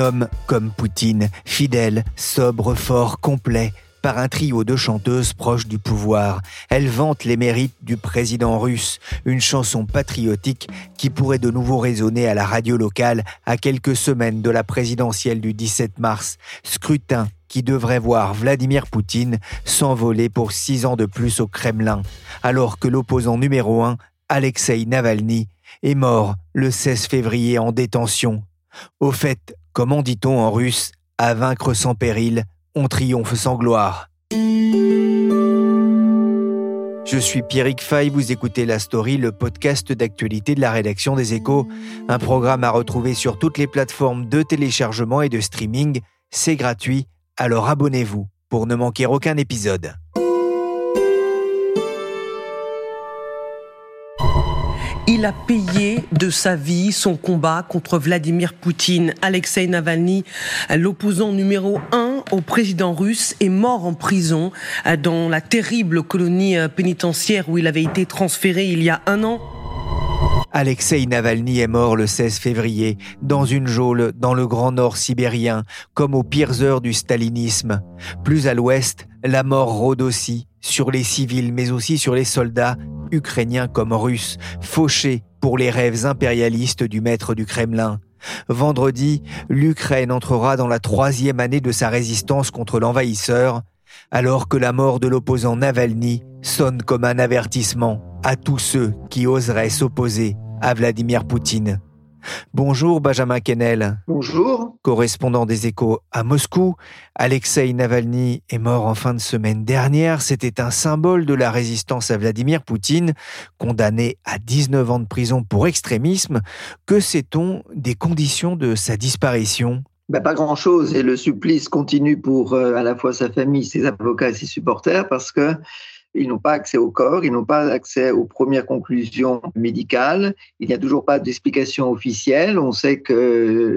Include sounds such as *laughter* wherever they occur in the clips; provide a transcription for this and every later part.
Homme comme Poutine, fidèle, sobre, fort, complet, par un trio de chanteuses proches du pouvoir. Elle vante les mérites du président russe, une chanson patriotique qui pourrait de nouveau résonner à la radio locale à quelques semaines de la présidentielle du 17 mars. Scrutin qui devrait voir Vladimir Poutine s'envoler pour six ans de plus au Kremlin, alors que l'opposant numéro un, Alexei Navalny, est mort le 16 février en détention. Au fait, comment dit-on en russe, à vaincre sans péril, on triomphe sans gloire. Je suis Pierrick Fay, vous écoutez La Story, le podcast d'actualité de la rédaction des Échos, un programme à retrouver sur toutes les plateformes de téléchargement et de streaming. C'est gratuit, alors abonnez-vous pour ne manquer aucun épisode. Il a payé de sa vie son combat contre Vladimir Poutine. Alexei Navalny, l'opposant numéro un au président russe, est mort en prison dans la terrible colonie pénitentiaire où il avait été transféré il y a un an. Alexei Navalny est mort le 16 février, dans une geôle dans le Grand Nord sibérien, comme aux pires heures du stalinisme. Plus à l'ouest, la mort rôde aussi, sur les civils mais aussi sur les soldats, ukrainiens comme russes, fauchés pour les rêves impérialistes du maître du Kremlin. Vendredi, l'Ukraine entrera dans la troisième année de sa résistance contre l'envahisseur, alors que la mort de l'opposant Navalny sonne comme un avertissement à tous ceux qui oseraient s'opposer à Vladimir Poutine. Bonjour Benjamin Kennel. Bonjour. Correspondant des échos à Moscou, Alexei Navalny est mort en fin de semaine dernière. C'était un symbole de la résistance à Vladimir Poutine, condamné à 19 ans de prison pour extrémisme. Que sait-on des conditions de sa disparition? Ben, pas grand-chose et le supplice continue pour euh, à la fois sa famille, ses avocats et ses supporters parce que ils n'ont pas accès au corps, ils n'ont pas accès aux premières conclusions médicales. Il n'y a toujours pas d'explication officielle. On sait que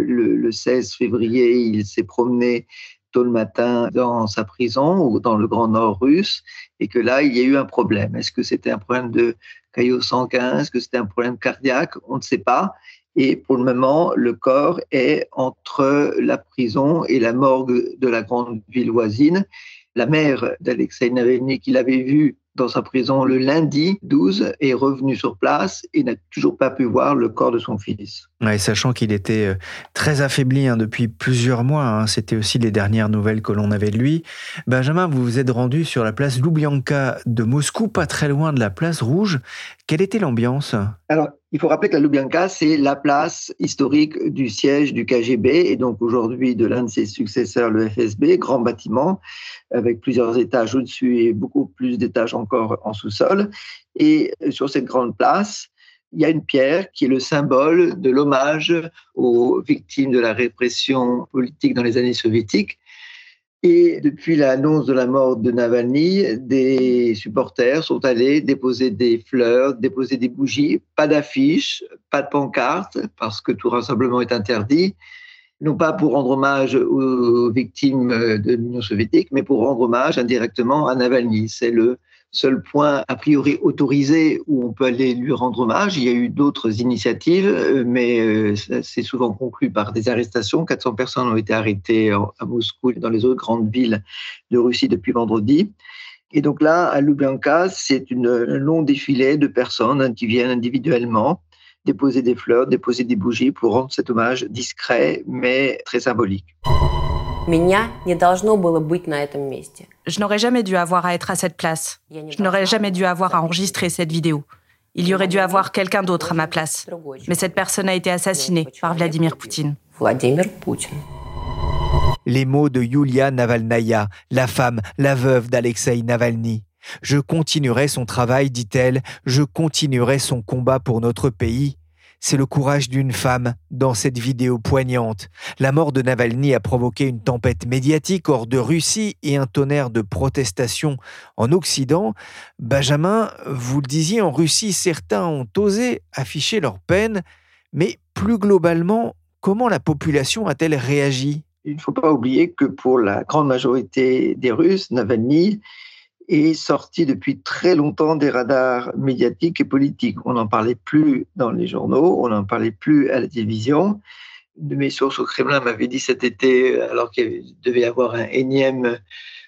le, le 16 février, il s'est promené tôt le matin dans sa prison ou dans le Grand Nord russe et que là, il y a eu un problème. Est-ce que c'était un problème de caillot 115 Est-ce que c'était un problème cardiaque? On ne sait pas. Et pour le moment, le corps est entre la prison et la morgue de la grande ville voisine. La mère d'Alexei Navalny, qu'il avait vu dans sa prison le lundi 12, est revenue sur place et n'a toujours pas pu voir le corps de son fils. Ouais, sachant qu'il était euh, très affaibli hein, depuis plusieurs mois, hein. c'était aussi les dernières nouvelles que l'on avait de lui. Benjamin, vous vous êtes rendu sur la place Loubianka de Moscou, pas très loin de la place Rouge. Quelle était l'ambiance? Alors, il faut rappeler que la Loubianka, c'est la place historique du siège du KGB et donc aujourd'hui de l'un de ses successeurs, le FSB, grand bâtiment avec plusieurs étages au-dessus et beaucoup plus d'étages encore en sous-sol. Et sur cette grande place, il y a une pierre qui est le symbole de l'hommage aux victimes de la répression politique dans les années soviétiques. Et depuis l'annonce de la mort de Navalny, des supporters sont allés déposer des fleurs, déposer des bougies, pas d'affiches, pas de pancartes, parce que tout rassemblement est interdit, non pas pour rendre hommage aux victimes de l'Union soviétique, mais pour rendre hommage indirectement à Navalny. C'est le seul point a priori autorisé où on peut aller lui rendre hommage. Il y a eu d'autres initiatives, mais c'est souvent conclu par des arrestations. 400 personnes ont été arrêtées à Moscou et dans les autres grandes villes de Russie depuis vendredi. Et donc là, à Lubyanka, c'est un long défilé de personnes qui viennent individuellement déposer des fleurs, déposer des bougies pour rendre cet hommage discret mais très symbolique. Меня не должно было быть на этом месте. Je n'aurais jamais dû avoir à être à cette place. Je n'aurais jamais dû avoir à enregistrer cette vidéo. Il y aurait dû avoir quelqu'un d'autre à ma place. Mais cette personne a été assassinée par Vladimir Poutine. Vladimir Poutine. Les mots de Yulia Navalnaya, la femme, la veuve d'Alexei Navalny. Je continuerai son travail, dit-elle, je continuerai son combat pour notre pays. C'est le courage d'une femme dans cette vidéo poignante. La mort de Navalny a provoqué une tempête médiatique hors de Russie et un tonnerre de protestations en Occident. Benjamin, vous le disiez, en Russie, certains ont osé afficher leur peine, mais plus globalement, comment la population a-t-elle réagi? Il ne faut pas oublier que pour la grande majorité des Russes, Navalny est sorti depuis très longtemps des radars médiatiques et politiques. On n'en parlait plus dans les journaux, on n'en parlait plus à la télévision. De mes sources au Kremlin m'avaient dit cet été, alors qu'il devait y avoir un énième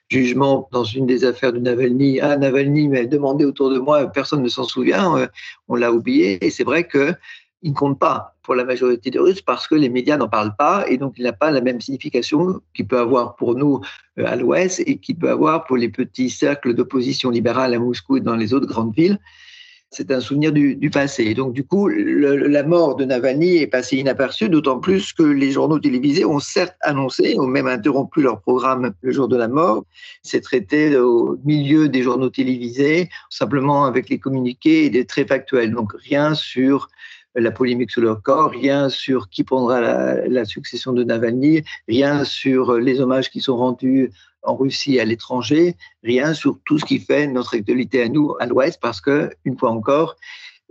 jugement dans une des affaires de Navalny. Ah, Navalny m'a demandé autour de moi, personne ne s'en souvient, euh, on l'a oublié. Et c'est vrai que il ne compte pas pour la majorité des Russes parce que les médias n'en parlent pas et donc il n'a pas la même signification qu'il peut avoir pour nous euh, à l'ouest et qu'il peut avoir pour les petits cercles d'opposition libérale à Moscou et dans les autres grandes villes. C'est un souvenir du, du, passé. Donc, du coup, la mort de Navalny est passée inaperçue, d'autant plus que les journaux télévisés ont certes annoncé, ont même interrompu leur programme le jour de la mort. C'est traité au milieu des journaux télévisés, simplement avec les communiqués et des traits factuels. Donc, rien sur la polémique sur leur corps, rien sur qui prendra la, succession de Navalny, rien sur les hommages qui sont rendus en Russie et à l'étranger, rien sur tout ce qui fait notre actualité à nous, à l'Ouest, parce que, une fois encore,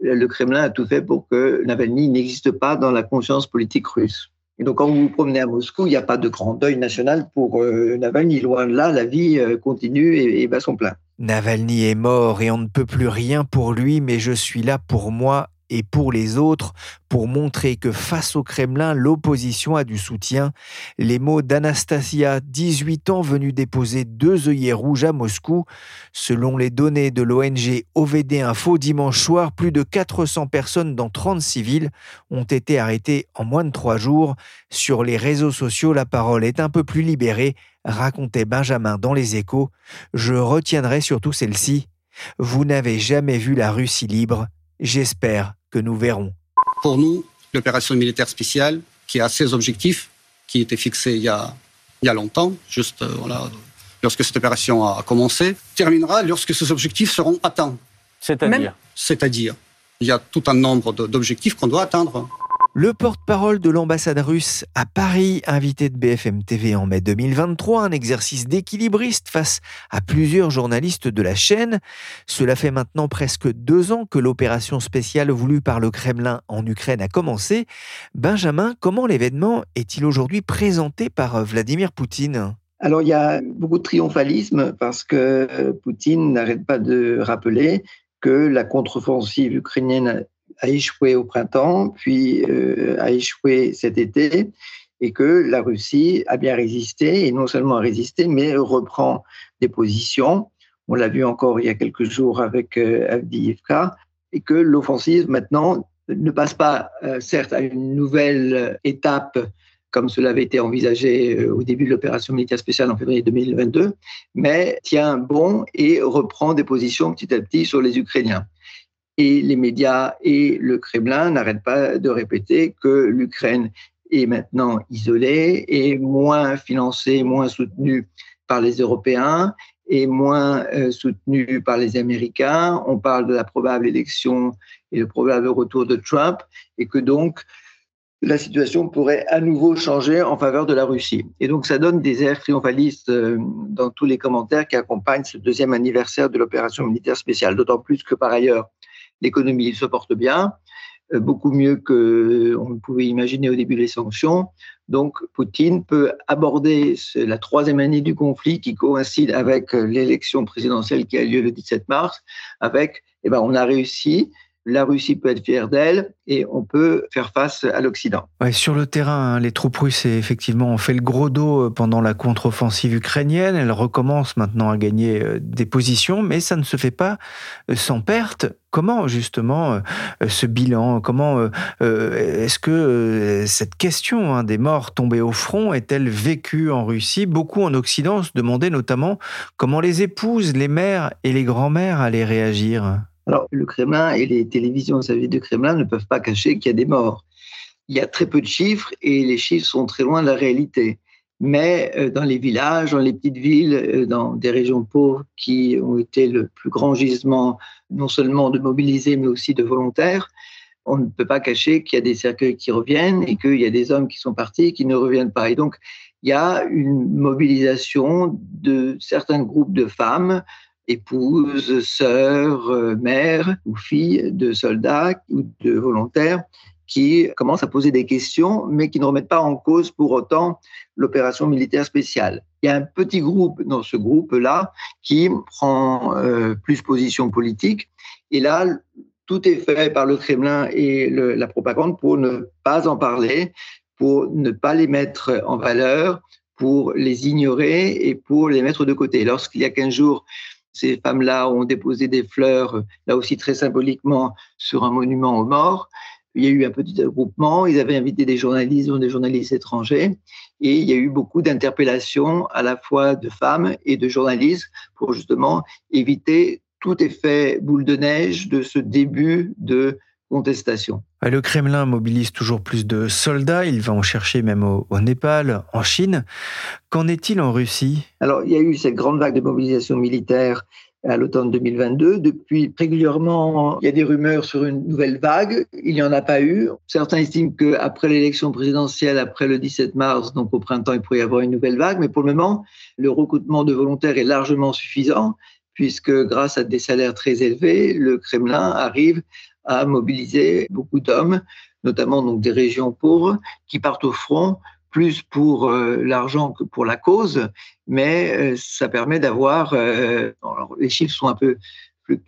le Kremlin a tout fait pour que Navalny n'existe pas dans la conscience politique russe. Et donc, quand vous vous promenez à Moscou, il n'y a pas de grand deuil national pour euh, Navalny. Loin de là, la vie euh, continue et, et bat son plein. Navalny est mort et on ne peut plus rien pour lui, mais je suis là pour moi et pour les autres pour montrer que face au Kremlin, l'opposition a du soutien. Les mots d'Anastasia, 18 ans, venue déposer deux œillets rouges à Moscou. Selon les données de l'ONG OVD Info, dimanche soir, plus de 400 personnes dans 30 civils ont été arrêtées en moins de trois jours. Sur les réseaux sociaux, la parole est un peu plus libérée, racontait Benjamin dans les échos. Je retiendrai surtout celle-ci. Vous n'avez jamais vu la Russie libre. J'espère que nous verrons. Pour nous, l'opération militaire spéciale, qui a ses objectifs, qui étaient fixés il y a, il y a longtemps, juste euh, voilà, lorsque cette opération a commencé, terminera lorsque ces objectifs seront atteints. C'est-à-dire C'est-à-dire, il y a tout un nombre d'objectifs qu'on doit atteindre. Le porte-parole de l'ambassade russe à Paris, invité de BFM TV en mai 2023, un exercice d'équilibriste face à plusieurs journalistes de la chaîne. Cela fait maintenant presque deux ans que l'opération spéciale voulue par le Kremlin en Ukraine a commencé. Benjamin, comment l'événement est-il aujourd'hui présenté par Vladimir Poutine? Alors il y a beaucoup de triomphalisme parce que Poutine n'arrête pas de rappeler que la contre-offensive ukrainienne a échoué au printemps, puis euh, a échoué cet été, et que la Russie a bien résisté, et non seulement a résisté, mais reprend des positions. On l'a vu encore il y a quelques jours avec euh, Avdiivka, et que l'offensive maintenant ne passe pas, euh, certes, à une nouvelle étape comme cela avait été envisagé euh, au début de l'opération militaire spéciale en février 2022, mais tient bon et reprend des positions petit à petit sur les Ukrainiens. Et les médias et le Kremlin n'arrêtent pas de répéter que l'Ukraine est maintenant isolée et moins financée, moins soutenue par les Européens et moins euh, soutenue par les Américains. On parle de la probable élection et le probable retour de Trump et que donc la situation pourrait à nouveau changer en faveur de la Russie. Et donc ça donne des airs triomphalistes euh, dans tous les commentaires qui accompagnent ce deuxième anniversaire de l'opération militaire spéciale, d'autant plus que par ailleurs, l'économie se porte bien, euh, beaucoup mieux qu'on ne pouvait imaginer au début des sanctions. Donc Poutine peut aborder la troisième année du conflit qui coïncide avec l'élection présidentielle qui a lieu le 17 mars, avec, eh ben, on a réussi, la Russie peut être fière d'elle et on peut faire face à l'Occident. Sur le terrain, hein, les troupes russes effectivement ont fait le gros dos euh, pendant la contre-offensive ukrainienne. Elles recommencent maintenant à gagner euh, des positions, mais ça ne se fait pas sans perte. Comment justement ce bilan Comment est-ce que cette question hein, des morts tombés au front est-elle vécue en Russie? Beaucoup en Occident se demandaient notamment comment les épouses, les mères et les grands-mères allaient réagir. Alors, le Kremlin et les télévisions vis du Kremlin ne peuvent pas cacher qu'il y a des morts. Il y a très peu de chiffres et les chiffres sont très loin de la réalité. Mais euh, dans les villages, dans les petites villes, euh, dans des régions pauvres qui ont été le plus grand gisement non seulement de mobilisés mais aussi de volontaires, on ne peut pas cacher qu'il y a des cercueils qui reviennent et qu'il y a des hommes qui sont partis et qui ne reviennent pas. Et donc, il y a une mobilisation de certains groupes de femmes, épouses, sœurs, euh, mères ou filles de soldats ou de volontaires qui commencent à poser des questions, mais qui ne remettent pas en cause pour autant l'opération militaire spéciale. Il y a un petit groupe dans ce groupe-là qui prend euh, plus position politique. Et là, tout est fait par le Kremlin et la propagande pour ne pas en parler, pour ne pas les mettre en valeur, pour les ignorer et pour les mettre de côté. Lorsqu'il y a 15 jours, ces femmes-là ont déposé des fleurs, là aussi très symboliquement, sur un monument aux morts, il y a eu un petit regroupement, ils avaient invité des journalistes, des journalistes étrangers, et il y a eu beaucoup d'interpellations à la fois de femmes et de journalistes pour justement éviter tout effet boule de neige de ce début de contestation. Le Kremlin mobilise toujours plus de soldats, il va en chercher même au, Népal, en Chine. Qu'en est-il en Russie? Alors, il y a eu cette grande vague de mobilisation militaire à l'automne 2022. Depuis, régulièrement, il y a des rumeurs sur une nouvelle vague. Il n'y en a pas eu. Certains estiment qu'après l'élection présidentielle, après le 17 mars, donc au printemps, il pourrait y avoir une nouvelle vague. Mais pour le moment, le recrutement de volontaires est largement suffisant puisque grâce à des salaires très élevés, le Kremlin arrive à mobiliser beaucoup d'hommes, notamment donc des régions pauvres, qui partent au front plus pour euh, l'argent que pour la cause, mais euh, ça permet d'avoir, euh, les chiffres sont un peu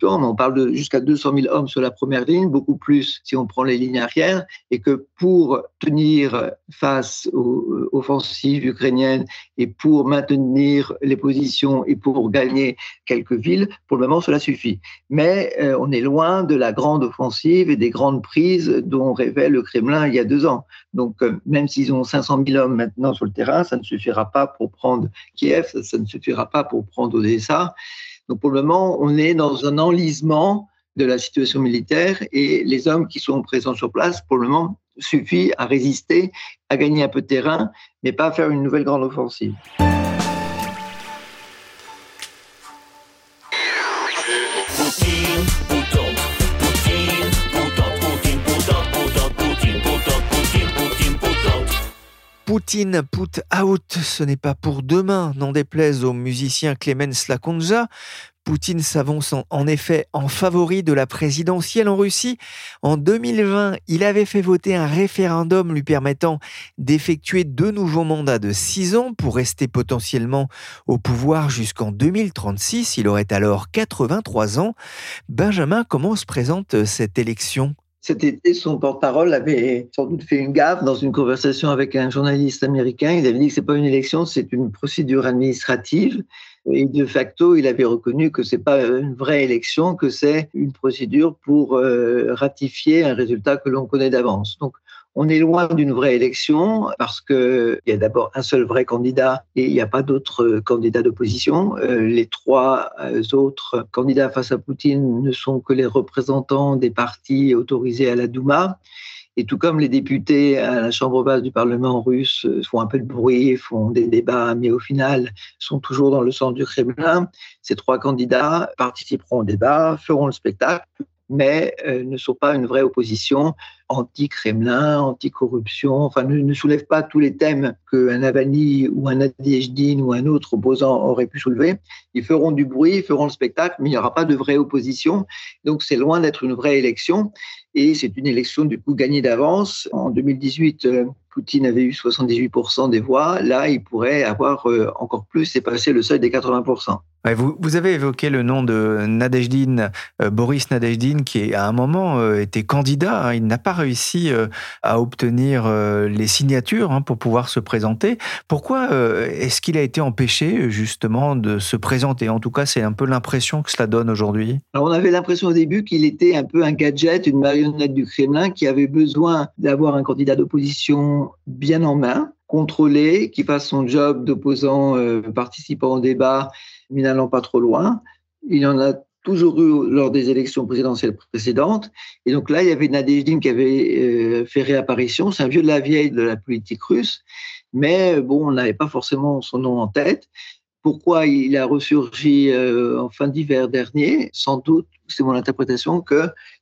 on parle de jusqu'à 200 000 hommes sur la première ligne, beaucoup plus si on prend les lignes arrières, et que pour tenir face aux offensives ukrainiennes et pour maintenir les positions et pour gagner quelques villes, pour le moment, cela suffit. Mais euh, on est loin de la grande offensive et des grandes prises dont rêvait le Kremlin il y a deux ans. Donc, euh, même s'ils ont 500 000 hommes maintenant sur le terrain, ça ne suffira pas pour prendre Kiev, ça ne suffira pas pour prendre Odessa. Donc pour le moment, on est dans un enlisement de la situation militaire et les hommes qui sont présents sur place, pour le moment, suffit à résister, à gagner un peu de terrain, mais pas à faire une nouvelle grande offensive. Poutine put out, ce n'est pas pour demain, n'en déplaise au musicien Clemens Lakonja. Poutine s'avance en effet en favori de la présidentielle en Russie. En 2020, il avait fait voter un référendum lui permettant d'effectuer deux nouveaux mandats de six ans pour rester potentiellement au pouvoir jusqu'en 2036. Il aurait alors 83 ans. Benjamin, comment se présente cette élection? Cet été, son porte-parole avait sans doute fait une gaffe dans une conversation avec un journaliste américain. Il avait dit que c'est pas une élection, c'est une procédure administrative. Et de facto, il avait reconnu que c'est pas une vraie élection, que c'est une procédure pour euh, ratifier un résultat que l'on connaît d'avance. On est loin d'une vraie élection parce qu'il y a d'abord un seul vrai candidat et il n'y a pas d'autres candidats d'opposition. Euh, les trois euh, autres candidats face à Poutine ne sont que les représentants des partis autorisés à la Douma. Et tout comme les députés à la Chambre basse du Parlement russe font un peu de bruit, font des débats, mais au final sont toujours dans le centre du Kremlin, ces trois candidats participeront au débat, feront le spectacle, mais euh, ne sont pas une vraie opposition anti-Kremlin, anti-corruption, enfin ne, soulèvent pas tous les thèmes qu'un Navalny ou un Nadiejdin ou un autre opposant aurait pu soulever. Ils feront du bruit, ils feront le spectacle, mais il n'y aura pas de vraie opposition. Donc c'est loin d'être une vraie élection. Et c'est une élection du coup gagnée d'avance. En 2018, Poutine avait eu 78% des voix, là, il pourrait avoir euh, encore plus et passer le seuil des 80%. vous, vous, avez évoqué le nom de Nadejdin, euh, Boris Nadejdin, qui à un moment euh, était candidat. Hein. il n'a pas réussi à obtenir les signatures hein, pour pouvoir se présenter. Pourquoi est-ce qu'il a été empêché justement de se présenter? En tout cas, c'est un peu l'impression que cela donne aujourd'hui. On avait l'impression au début qu'il était un peu un gadget, une marionnette du Kremlin qui avait besoin d'avoir un candidat d'opposition bien en main, contrôlé, qui fasse son job d'opposant euh, participant au débat, mais n'allant pas trop loin. Il en a toujours eu lors des élections présidentielles précédentes. Et donc là, il y avait Nadezhdin qui avait euh, fait réapparition. C'est un vieux de la vieille de la politique russe. Mais bon, on n'avait pas forcément son nom en tête. Pourquoi il a ressurgi euh, en fin d'hiver dernier? Sans doute, c'est mon interprétation,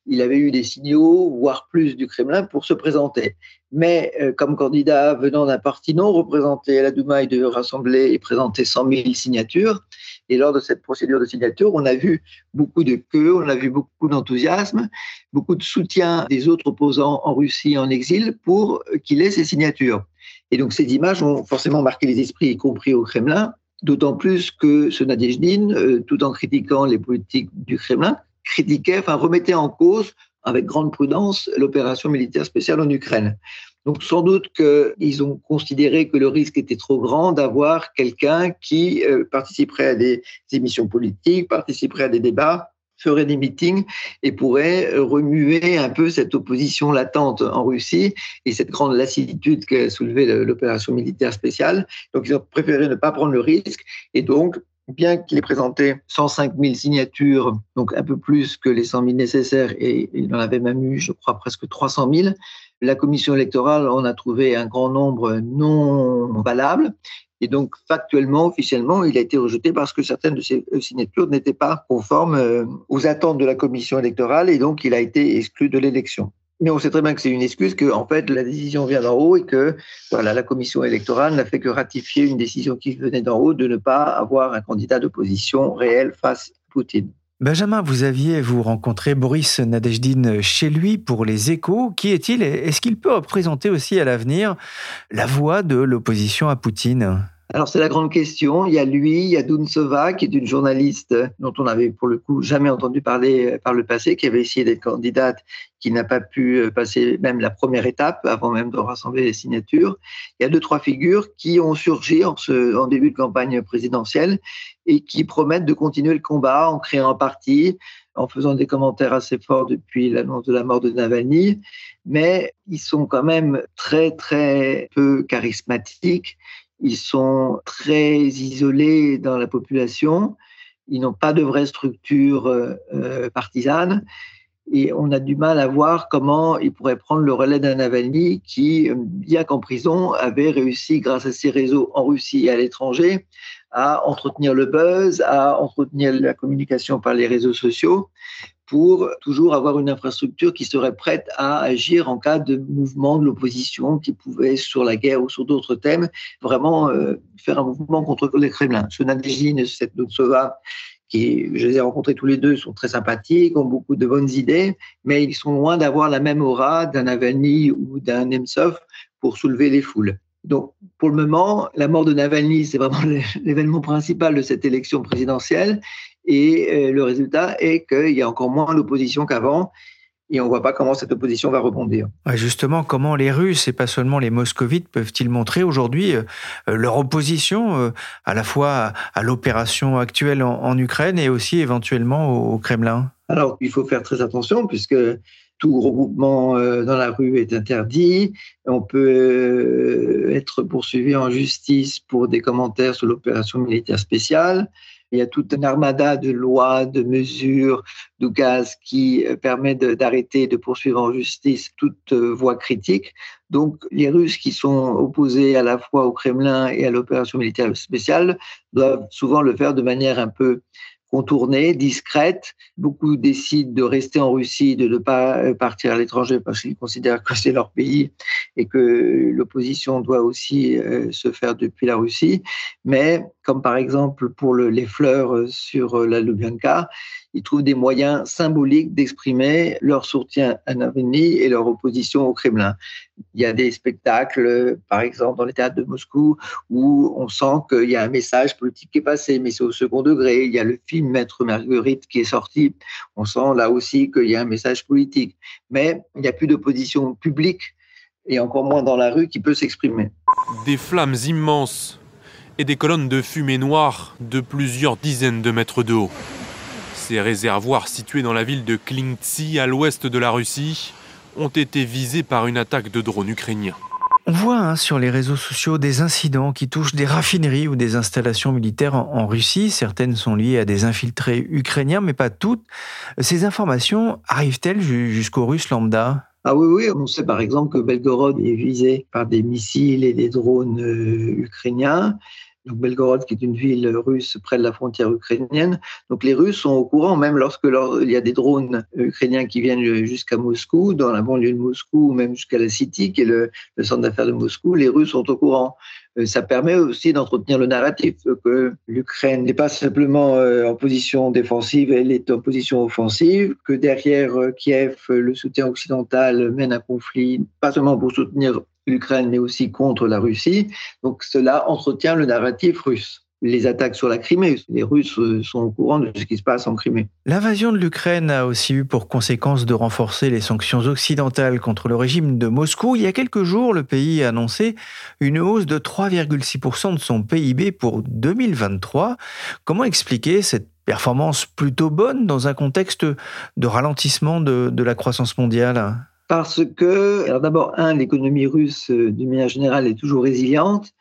qu'il avait eu des signaux, voire plus, du Kremlin pour se présenter. Mais euh, comme candidat venant d'un parti non représenté à la Douma, il devait rassembler et présenter 100 000 signatures. Et lors de cette procédure de signature, on a vu beaucoup de queues, on a vu beaucoup d'enthousiasme, beaucoup de soutien des autres opposants en Russie en exil pour qu'il ait ces signatures. Et donc ces images ont forcément marqué les esprits, y compris au Kremlin, d'autant plus que ce Nadezhdin, euh, tout en critiquant les politiques du Kremlin, critiquait, enfin remettait en cause avec grande prudence l'opération militaire spéciale en Ukraine. Donc sans doute qu'ils ont considéré que le risque était trop grand d'avoir quelqu'un qui euh, participerait à des émissions politiques, participerait à des débats ferait des meetings et pourrait euh, remuer un peu cette opposition latente en Russie et cette grande lassitude qu'a soulevée l'opération militaire spéciale. Donc, ils ont préféré ne pas prendre le risque et donc, bien qu'il ait présenté 105 000 signatures, donc un peu plus que les 100 000 nécessaires, et il en avait même eu, je crois, presque 300 000, la commission électorale en a trouvé un grand nombre non valables et donc, factuellement, officiellement, il a été rejeté parce que certaines de ces euh, signatures n'étaient pas conformes euh, aux attentes de la commission électorale et donc il a été exclu de l'élection. Mais on sait très bien que c'est une excuse, que en fait la décision vient d'en haut et que voilà la commission électorale n'a fait que ratifier une décision qui venait d'en haut de ne pas avoir un candidat d'opposition réel face à Poutine. Benjamin, vous aviez vous rencontré Boris Nadezhdin chez lui pour les échos. Qui est-il Est-ce qu'il peut représenter aussi à l'avenir la voix de l'opposition à Poutine? Alors c'est la grande question. Il y a lui, il y a Dunsova, qui est une journaliste dont on avait pour le coup jamais entendu parler euh, par le passé, qui avait essayé d'être candidate, qui n'a pas pu euh, passer même la première étape avant même de rassembler les signatures. Il y a deux trois figures qui ont surgi en début de campagne présidentielle et qui promettent de continuer le combat en créant un parti, en faisant des commentaires assez forts depuis l'annonce de la mort de Navalny, mais ils sont quand même très très peu charismatiques ils sont très isolés dans la population, ils n'ont pas de vraie structure euh, euh, partisane et on a du mal à voir comment ils pourraient prendre le relais d'un Navalny qui, bien qu'en prison, avait réussi, grâce à ses réseaux en Russie et à l'étranger, à entretenir le buzz, à entretenir la communication par les réseaux sociaux pour toujours avoir une infrastructure qui serait prête à agir en cas de mouvement de l'opposition qui pouvait, sur la guerre ou sur d'autres thèmes, vraiment euh, faire un mouvement contre les Kremlin. Ce Nadezhdin et cette Dotsova, qui, je les ai rencontrés tous les deux, sont très sympathiques, ont beaucoup de bonnes idées, mais ils sont loin d'avoir la même aura d'un Navalny ou d'un Nemtsov pour soulever les foules. Donc, pour le moment, la mort de Navalny, c'est vraiment *laughs* l'événement principal de cette élection présidentielle. Et euh, le résultat est qu'il y a encore moins d'opposition qu'avant. Et on ne voit pas comment cette opposition va rebondir. Justement, comment les Russes et pas seulement les Moscovites peuvent-ils montrer aujourd'hui euh, leur opposition euh, à la fois à l'opération actuelle en, Ukraine et aussi éventuellement au, Kremlin? Alors, il faut faire très attention puisque tout regroupement dans la rue est interdit. On peut être poursuivi en justice pour des commentaires sur l'opération militaire spéciale. Il y a toute une armada de lois, de mesures, de gaz qui euh, permet d'arrêter, de, poursuivre en justice toute euh, voie critique. Donc, les Russes qui sont opposés à la fois au Kremlin et à l'opération militaire spéciale doivent souvent le faire de manière un peu contournée, discrète. Beaucoup décident de rester en Russie, de ne pas euh, partir à l'étranger parce qu'ils considèrent que c'est leur pays et que l'opposition doit aussi se faire depuis la Russie. Mais comme par exemple pour les fleurs euh, sur la Lubyanka, ils trouvent des moyens symboliques d'exprimer leur soutien à Navalny et leur opposition au Kremlin. Il y a des spectacles, par exemple dans les théâtres de Moscou, où on sent qu'il y a un message politique qui est passé, mais c'est au second degré. Il y a le film Maître Marguerite qui est sorti. On sent là aussi qu'il y a un message politique. Mais il n'y a plus d'opposition publique et encore moins dans la rue qui peut s'exprimer. Des flammes immenses et des colonnes de fumée noire de plusieurs dizaines de mètres de haut. Ces réservoirs situés dans la ville de Klingtsi, à l'ouest de la Russie, ont été visés par une attaque de drones ukrainiens. On voit hein, sur les réseaux sociaux des incidents qui touchent des raffineries ou des installations militaires en, Russie. Certaines sont liées à des infiltrés ukrainiens, mais pas toutes. Ces informations arrivent-elles jusqu'aux Russes lambda? Ah oui, oui, on sait par exemple que Belgorod est visé par des missiles et des drones euh, ukrainiens donc Belgorod, qui est une ville russe près de la frontière ukrainienne. Donc les Russes sont au courant, même lorsque il y a des drones ukrainiens qui viennent jusqu'à Moscou, dans la banlieue de Moscou, ou même jusqu'à la City, qui est le, centre d'affaires de Moscou, les Russes sont au courant. Euh, ça permet aussi d'entretenir le narratif que l'Ukraine n'est pas simplement euh, en position défensive, elle est en position offensive, que derrière euh, Kiev, le soutien occidental mène un conflit, pas seulement pour soutenir l'Ukraine, mais aussi contre la Russie. Donc cela entretient le narratif russe les attaques sur la Crimée. Les Russes euh, sont au courant de ce qui se passe en Crimée. L'invasion de l'Ukraine a aussi eu pour conséquence de renforcer les sanctions occidentales contre le régime de Moscou. Il y a quelques jours, le pays a annoncé une hausse de 3,6% de son PIB pour 2023. Comment expliquer cette performance plutôt bonne dans un contexte de ralentissement de, de la croissance mondiale? Parce que, d'abord, un, l'économie russe, euh, d'une manière générale, est toujours résiliente.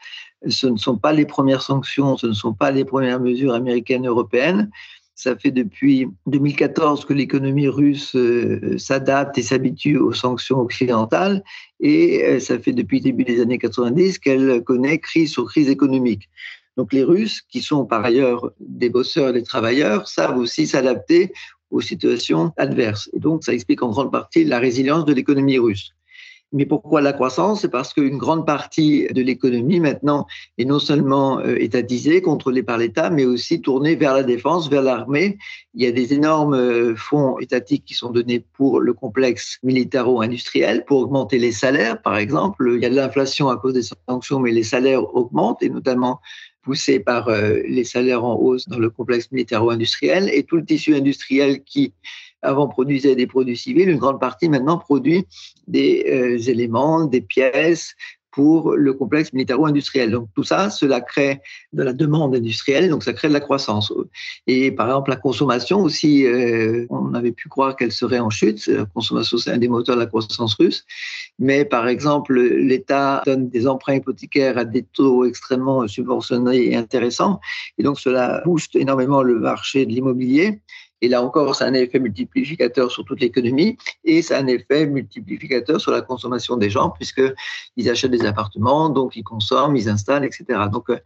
Ce ne sont pas les premières sanctions, ce ne sont pas les premières mesures américaines, européennes. Ça fait depuis 2014 que l'économie russe euh, s'adapte et s'habitue aux sanctions occidentales, et euh, ça fait depuis le début des années 90 qu'elle connaît crise sur crise économique. Donc les Russes, qui sont par ailleurs des bosseurs et des travailleurs, savent aussi s'adapter aux situations adverses. Et donc, ça explique en grande partie la résilience de l'économie russe. Mais pourquoi la croissance? C'est parce qu'une grande partie de l'économie maintenant est non seulement euh, étatisée, contrôlée par l'État, mais aussi tournée vers la défense, vers l'armée. Il y a des énormes euh, fonds étatiques qui sont donnés pour le complexe militaro-industriel, pour augmenter les salaires, par exemple. Il y a de l'inflation à cause des sanctions, mais les salaires augmentent, et notamment poussé par euh, les salaires en hausse dans le complexe militaro-industriel et tout le tissu industriel qui avant produisait des produits civils, une grande partie maintenant produit des euh, éléments, des pièces, pour le complexe militaro-industriel. Donc tout ça, cela crée de la demande industrielle, donc ça crée de la croissance. Et par exemple, la consommation aussi, euh, on avait pu croire qu'elle serait en chute. La consommation, c'est un des moteurs de la croissance russe. Mais par exemple, l'État donne des emprunts hypothécaires à des taux extrêmement subventionnés et intéressants. Et donc cela booste énormément le marché de l'immobilier. Et là encore, ça a un effet multiplicateur sur toute l'économie et ça a un effet multiplicateur sur la consommation des gens puisqu'ils achètent des appartements, donc ils consomment, ils installent, etc. Donc, euh,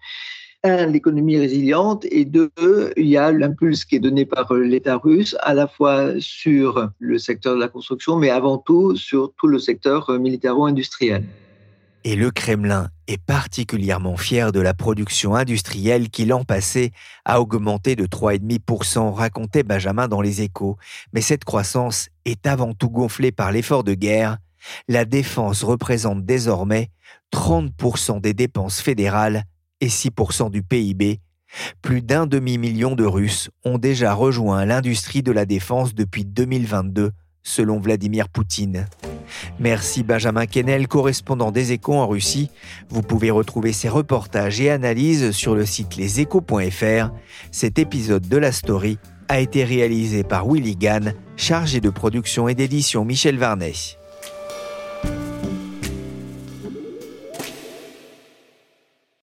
un, l'économie résiliente et deux, il y a l'impulse qui est donné par l'État russe à la fois sur le secteur de la construction, mais avant tout sur tout le secteur militaro-industriel. Et le Kremlin est particulièrement fier de la production industrielle qui l'an passé a augmenté de 3,5%, racontait Benjamin dans les échos. Mais cette croissance est avant tout gonflée par l'effort de guerre. La défense représente désormais 30% des dépenses fédérales et 6% du PIB. Plus d'un demi-million de Russes ont déjà rejoint l'industrie de la défense depuis 2022, selon Vladimir Poutine. Merci Benjamin Kennel, correspondant des échos en Russie. Vous pouvez retrouver ses reportages et analyses sur le site leséchos.fr. Cet épisode de la story a été réalisé par Willy Gann, chargé de production et d'édition Michel Varnet.